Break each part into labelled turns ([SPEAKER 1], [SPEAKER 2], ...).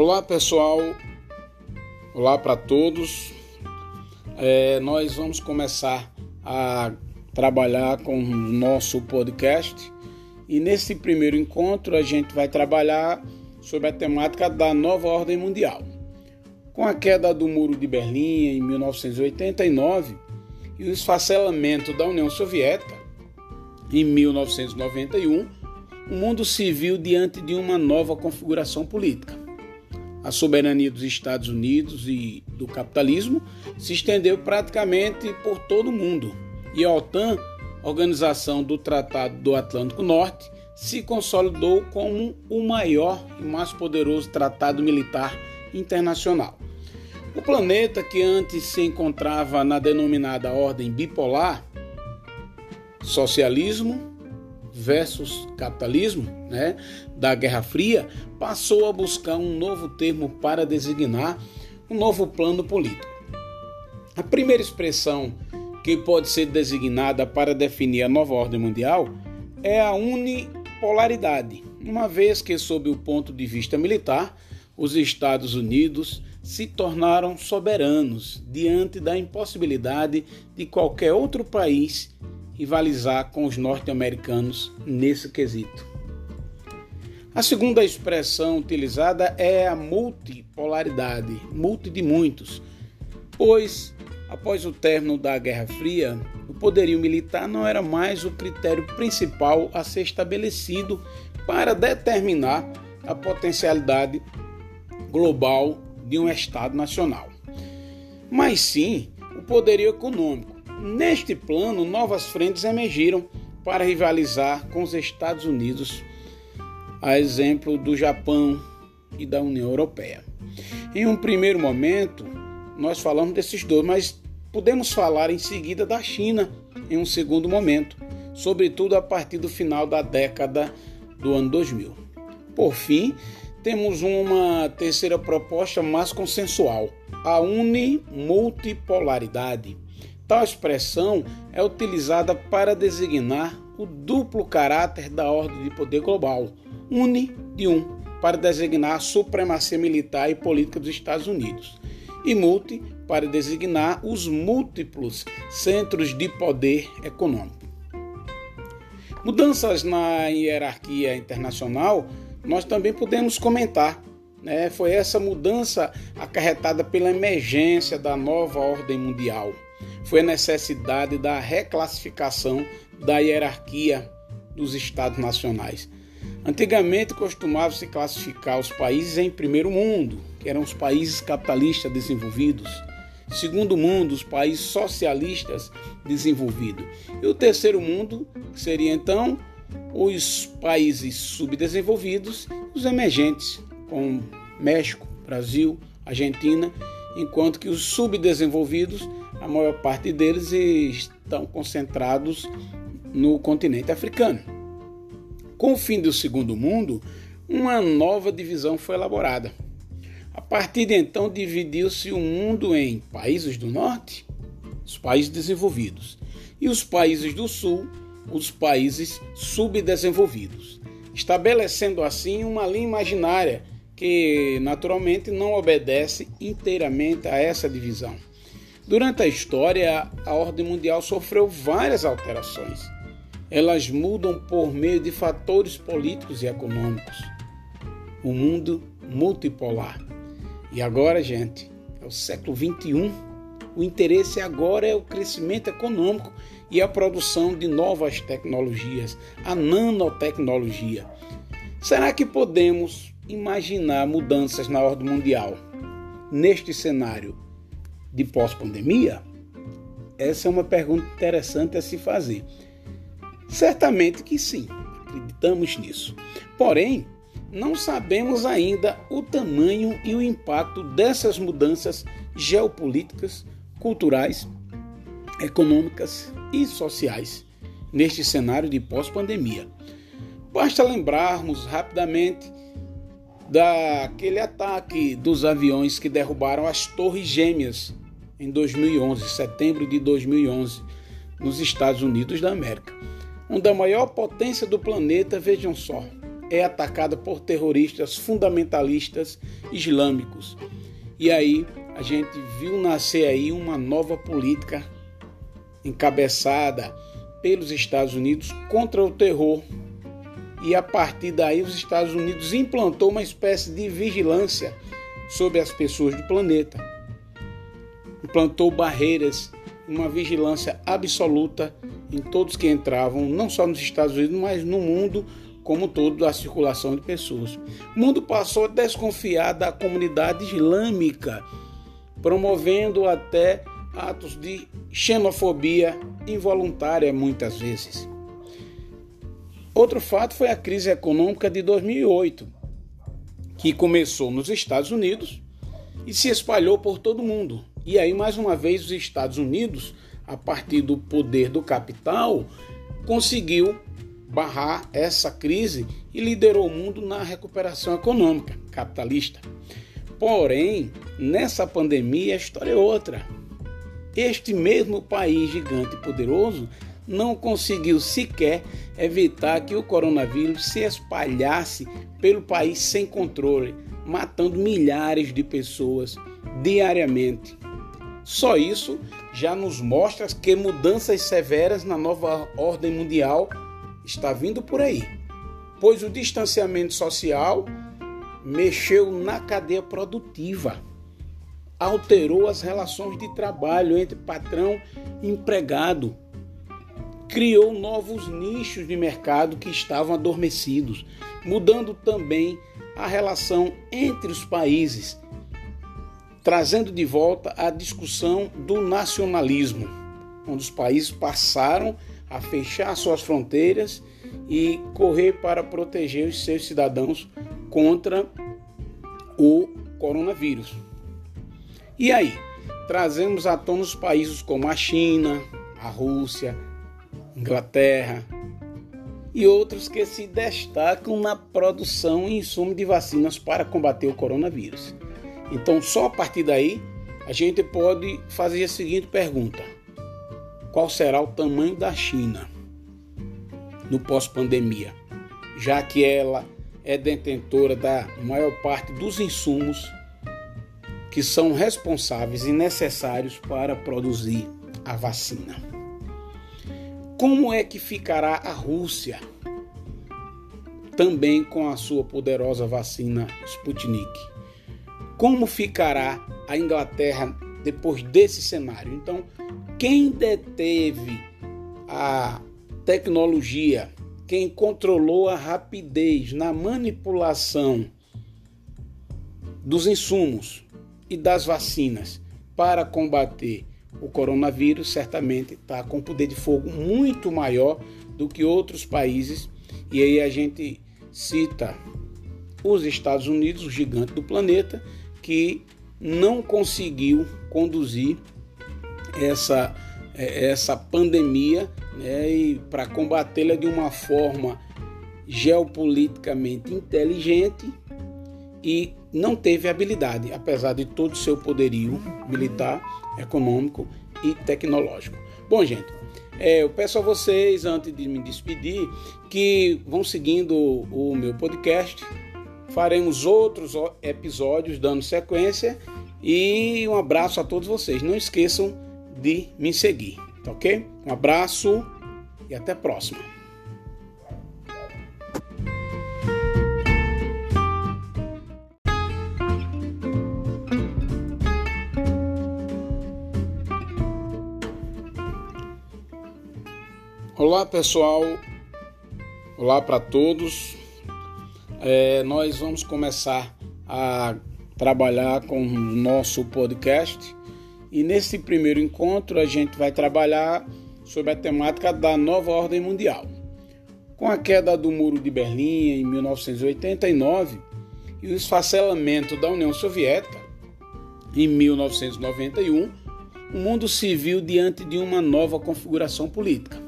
[SPEAKER 1] Olá pessoal, olá para todos. É, nós vamos começar a trabalhar com o nosso podcast e nesse primeiro encontro a gente vai trabalhar sobre a temática da nova ordem mundial. Com a queda do Muro de Berlim em 1989 e o esfacelamento da União Soviética em 1991, o mundo viu diante de uma nova configuração política. A soberania dos Estados Unidos e do capitalismo se estendeu praticamente por todo o mundo, e a OTAN, Organização do Tratado do Atlântico Norte, se consolidou como o maior e mais poderoso tratado militar internacional. O planeta, que antes se encontrava na denominada ordem bipolar, socialismo, versus capitalismo, né, da Guerra Fria, passou a buscar um novo termo para designar um novo plano político. A primeira expressão que pode ser designada para definir a nova ordem mundial é a unipolaridade, uma vez que, sob o ponto de vista militar, os Estados Unidos se tornaram soberanos diante da impossibilidade de qualquer outro país rivalizar com os norte-americanos nesse quesito. A segunda expressão utilizada é a multipolaridade, multi de muitos, pois após o término da Guerra Fria, o poderio militar não era mais o critério principal a ser estabelecido para determinar a potencialidade global de um Estado nacional, mas sim o poderio econômico. Neste plano, novas frentes emergiram para rivalizar com os Estados Unidos, a exemplo do Japão e da União Europeia. Em um primeiro momento, nós falamos desses dois, mas podemos falar em seguida da China em um segundo momento, sobretudo a partir do final da década do ano 2000. Por fim, temos uma terceira proposta mais consensual, a unimultipolaridade Tal expressão é utilizada para designar o duplo caráter da ordem de poder global, uni de um, para designar a supremacia militar e política dos Estados Unidos, e multi para designar os múltiplos centros de poder econômico. Mudanças na hierarquia internacional nós também podemos comentar. Né? Foi essa mudança acarretada pela emergência da nova ordem mundial foi a necessidade da reclassificação da hierarquia dos estados nacionais. Antigamente costumava-se classificar os países em primeiro mundo, que eram os países capitalistas desenvolvidos, segundo mundo, os países socialistas desenvolvidos, e o terceiro mundo, que seria então os países subdesenvolvidos, os emergentes, como México, Brasil, Argentina, enquanto que os subdesenvolvidos a maior parte deles estão concentrados no continente africano. Com o fim do Segundo Mundo, uma nova divisão foi elaborada. A partir de então, dividiu-se o mundo em países do norte, os países desenvolvidos, e os países do sul, os países subdesenvolvidos, estabelecendo assim uma linha imaginária que naturalmente não obedece inteiramente a essa divisão. Durante a história, a ordem mundial sofreu várias alterações. Elas mudam por meio de fatores políticos e econômicos. O mundo multipolar. E agora, gente, é o século 21. O interesse agora é o crescimento econômico e a produção de novas tecnologias, a nanotecnologia. Será que podemos imaginar mudanças na ordem mundial neste cenário? de pós-pandemia? Essa é uma pergunta interessante a se fazer. Certamente que sim, acreditamos nisso. Porém, não sabemos ainda o tamanho e o impacto dessas mudanças geopolíticas, culturais, econômicas e sociais neste cenário de pós-pandemia. Basta lembrarmos rapidamente daquele ataque dos aviões que derrubaram as Torres Gêmeas em 2011, setembro de 2011, nos Estados Unidos da América, onde a maior potência do planeta, vejam só, é atacada por terroristas fundamentalistas islâmicos. E aí a gente viu nascer aí uma nova política encabeçada pelos Estados Unidos contra o terror. E a partir daí os Estados Unidos implantou uma espécie de vigilância sobre as pessoas do planeta. Implantou barreiras, uma vigilância absoluta em todos que entravam, não só nos Estados Unidos, mas no mundo como todo da circulação de pessoas. O mundo passou a desconfiar da comunidade islâmica, promovendo até atos de xenofobia involuntária muitas vezes. Outro fato foi a crise econômica de 2008, que começou nos Estados Unidos e se espalhou por todo o mundo. E aí, mais uma vez, os Estados Unidos, a partir do poder do capital, conseguiu barrar essa crise e liderou o mundo na recuperação econômica capitalista. Porém, nessa pandemia a história é outra. Este mesmo país gigante e poderoso não conseguiu sequer evitar que o coronavírus se espalhasse pelo país sem controle, matando milhares de pessoas diariamente. Só isso já nos mostra que mudanças severas na nova ordem mundial está vindo por aí, pois o distanciamento social mexeu na cadeia produtiva, alterou as relações de trabalho entre patrão e empregado, criou novos nichos de mercado que estavam adormecidos, mudando também a relação entre os países, trazendo de volta a discussão do nacionalismo, onde os países passaram a fechar suas fronteiras e correr para proteger os seus cidadãos contra o coronavírus. E aí, trazemos à tona os países como a China, a Rússia, Inglaterra e outros que se destacam na produção e insumo de vacinas para combater o coronavírus. Então, só a partir daí, a gente pode fazer a seguinte pergunta: qual será o tamanho da China no pós-pandemia, já que ela é detentora da maior parte dos insumos que são responsáveis e necessários para produzir a vacina. Como é que ficará a Rússia também com a sua poderosa vacina Sputnik? Como ficará a Inglaterra depois desse cenário? Então, quem deteve a tecnologia, quem controlou a rapidez na manipulação dos insumos e das vacinas para combater o coronavírus, certamente está com poder de fogo muito maior do que outros países. E aí a gente cita os Estados Unidos, o gigante do planeta, que não conseguiu conduzir essa, é, essa pandemia né, e para combatê-la de uma forma geopoliticamente inteligente e não teve habilidade, apesar de todo o seu poderio militar, econômico e tecnológico. Bom, gente, é, eu peço a vocês, antes de me despedir, que vão seguindo o meu podcast. Faremos outros episódios dando sequência. E um abraço a todos vocês. Não esqueçam de me seguir, tá ok? Um abraço e até a próxima. Olá pessoal, olá para todos. É, nós vamos começar a trabalhar com o nosso podcast e nesse primeiro encontro a gente vai trabalhar sobre a temática da nova ordem mundial. Com a queda do Muro de Berlim em 1989 e o esfacelamento da União Soviética em 1991, o mundo se viu diante de uma nova configuração política.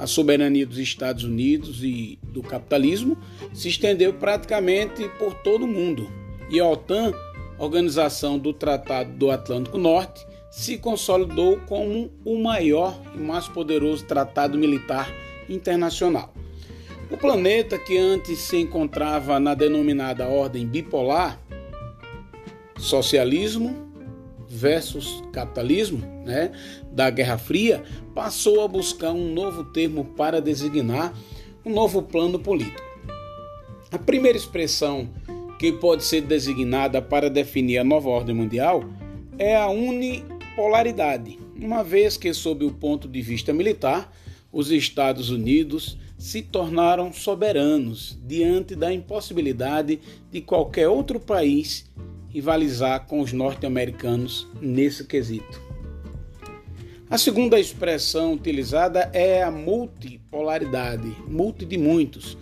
[SPEAKER 1] A soberania dos Estados Unidos e do capitalismo se estendeu praticamente por todo o mundo, e a OTAN organização do Tratado do Atlântico Norte, se consolidou como o maior e mais poderoso tratado militar internacional. O planeta que antes se encontrava na denominada ordem bipolar, socialismo versus capitalismo, né, da Guerra Fria, passou a buscar um novo termo para designar um novo plano político. A primeira expressão que pode ser designada para definir a nova ordem mundial é a unipolaridade, uma vez que, sob o ponto de vista militar, os Estados Unidos se tornaram soberanos diante da impossibilidade de qualquer outro país rivalizar com os norte-americanos nesse quesito. A segunda expressão utilizada é a multipolaridade, multi de muitos,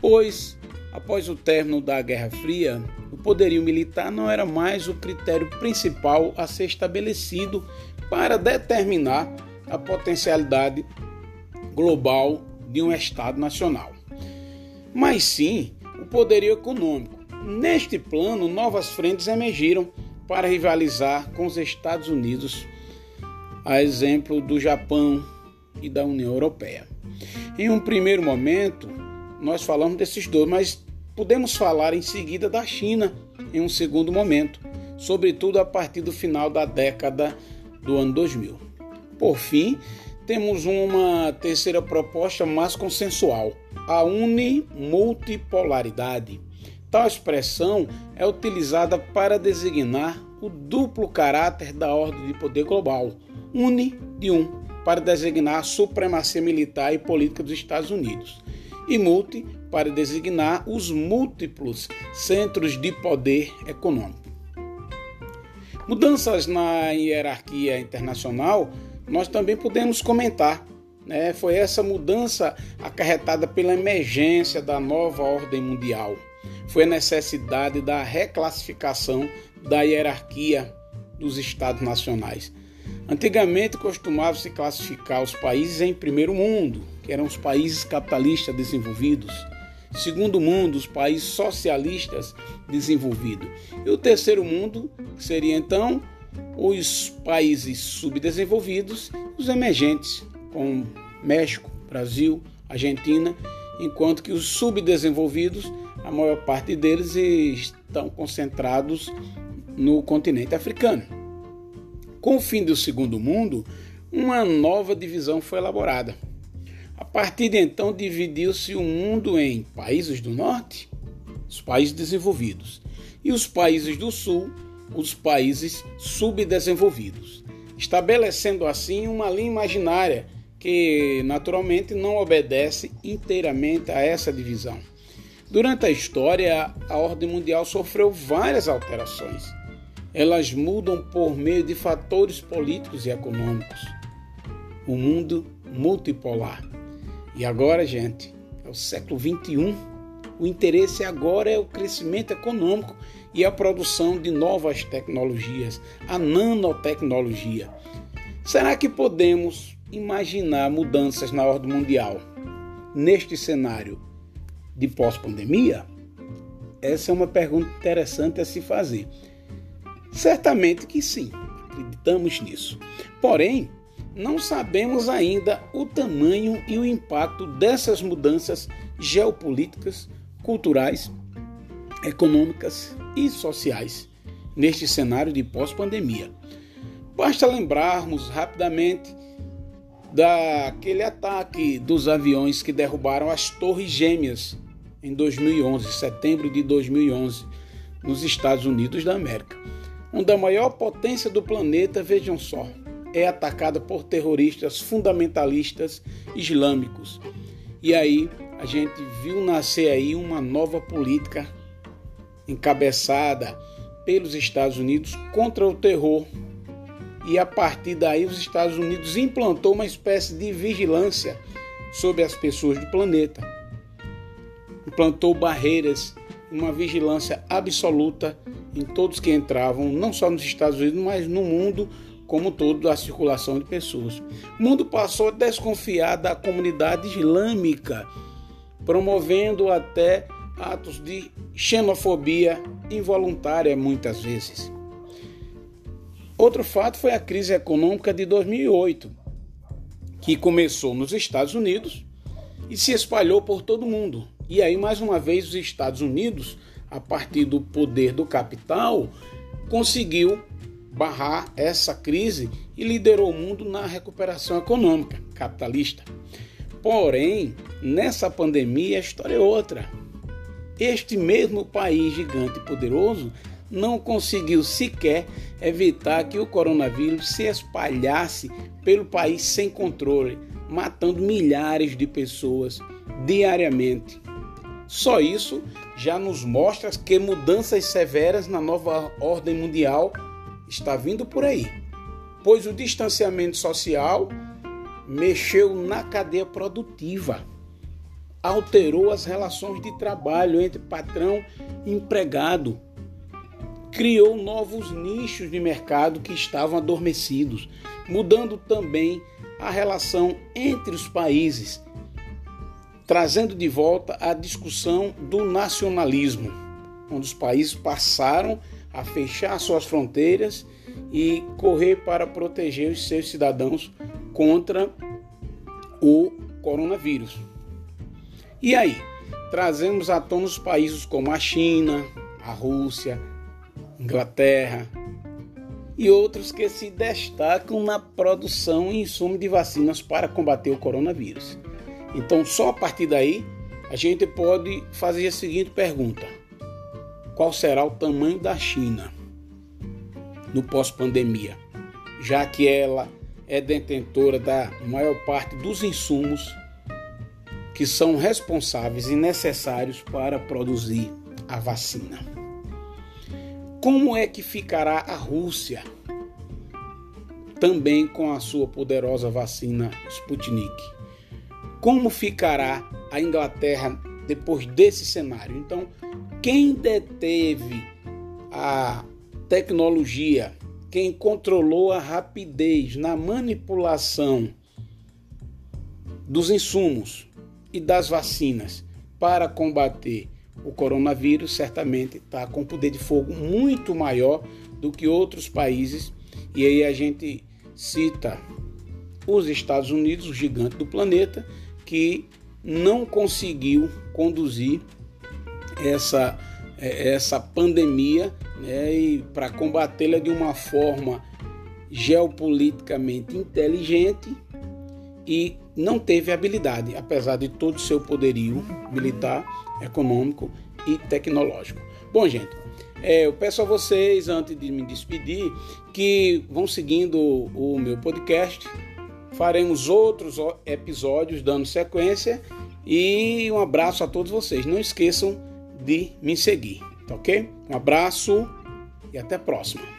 [SPEAKER 1] pois após o término da Guerra Fria, o poderio militar não era mais o critério principal a ser estabelecido para determinar a potencialidade global de um Estado nacional, mas sim o poderio econômico. Neste plano, novas frentes emergiram para rivalizar com os Estados Unidos, a exemplo do Japão e da União Europeia. Em um primeiro momento, nós falamos desses dois, mas podemos falar em seguida da China em um segundo momento, sobretudo a partir do final da década do ano 2000. Por fim, temos uma terceira proposta mais consensual, a unimultipolaridade. Tal expressão é utilizada para designar o duplo caráter da ordem de poder global, uni de um, para designar a supremacia militar e política dos Estados Unidos, e multi para designar os múltiplos centros de poder econômico. Mudanças na hierarquia internacional nós também podemos comentar. Né? Foi essa mudança acarretada pela emergência da nova ordem mundial. Foi a necessidade da reclassificação da hierarquia dos estados nacionais. Antigamente costumava-se classificar os países em primeiro mundo, que eram os países capitalistas desenvolvidos, segundo mundo, os países socialistas desenvolvidos, e o terceiro mundo, seria então os países subdesenvolvidos, os emergentes, como México, Brasil, Argentina, enquanto que os subdesenvolvidos, a maior parte deles estão concentrados no continente africano. Com o fim do Segundo Mundo, uma nova divisão foi elaborada. A partir de então, dividiu-se o mundo em países do norte, os países desenvolvidos, e os países do sul, os países subdesenvolvidos, estabelecendo assim uma linha imaginária que naturalmente não obedece inteiramente a essa divisão. Durante a história, a ordem mundial sofreu várias alterações. Elas mudam por meio de fatores políticos e econômicos. O mundo multipolar. E agora, gente, é o século 21 o interesse agora é o crescimento econômico e a produção de novas tecnologias, a nanotecnologia. Será que podemos imaginar mudanças na ordem mundial neste cenário de pós-pandemia? Essa é uma pergunta interessante a se fazer. Certamente que sim, acreditamos nisso. Porém, não sabemos ainda o tamanho e o impacto dessas mudanças geopolíticas culturais, econômicas e sociais neste cenário de pós-pandemia. Basta lembrarmos rapidamente daquele ataque dos aviões que derrubaram as Torres Gêmeas em 2011, setembro de 2011, nos Estados Unidos da América, onde a maior potência do planeta, vejam só, é atacada por terroristas fundamentalistas islâmicos. E aí a gente viu nascer aí uma nova política encabeçada pelos Estados Unidos contra o terror. E a partir daí os Estados Unidos implantou uma espécie de vigilância sobre as pessoas do planeta. Implantou barreiras, uma vigilância absoluta em todos que entravam, não só nos Estados Unidos, mas no mundo como todo da circulação de pessoas. O mundo passou a desconfiar da comunidade islâmica promovendo até atos de xenofobia involuntária muitas vezes. Outro fato foi a crise econômica de 2008, que começou nos Estados Unidos e se espalhou por todo o mundo. E aí, mais uma vez, os Estados Unidos, a partir do poder do capital, conseguiu barrar essa crise e liderou o mundo na recuperação econômica capitalista. Porém, nessa pandemia a história é outra. Este mesmo país gigante e poderoso não conseguiu sequer evitar que o coronavírus se espalhasse pelo país sem controle, matando milhares de pessoas diariamente. Só isso já nos mostra que mudanças severas na nova ordem mundial está vindo por aí, pois o distanciamento social mexeu na cadeia produtiva, alterou as relações de trabalho entre patrão e empregado, criou novos nichos de mercado que estavam adormecidos, mudando também a relação entre os países, trazendo de volta a discussão do nacionalismo, onde os países passaram a fechar suas fronteiras e correr para proteger os seus cidadãos contra o coronavírus. E aí, trazemos à tona os países como a China, a Rússia, Inglaterra e outros que se destacam na produção e insumo de vacinas para combater o coronavírus. Então, só a partir daí, a gente pode fazer a seguinte pergunta: Qual será o tamanho da China no pós-pandemia? Já que ela é detentora da maior parte dos insumos que são responsáveis e necessários para produzir a vacina. Como é que ficará a Rússia também com a sua poderosa vacina Sputnik? Como ficará a Inglaterra depois desse cenário? Então, quem deteve a tecnologia quem controlou a rapidez na manipulação dos insumos e das vacinas para combater o coronavírus certamente está com poder de fogo muito maior do que outros países. E aí a gente cita os Estados Unidos, o gigante do planeta, que não conseguiu conduzir essa, essa pandemia né, e para combatê-la de uma forma geopoliticamente inteligente e não teve habilidade, apesar de todo o seu poderio militar, econômico e tecnológico. Bom, gente, é, eu peço a vocês, antes de me despedir, que vão seguindo o meu podcast. Faremos outros episódios dando sequência. E um abraço a todos vocês. Não esqueçam de me seguir. Tá ok? Um abraço e até a próxima.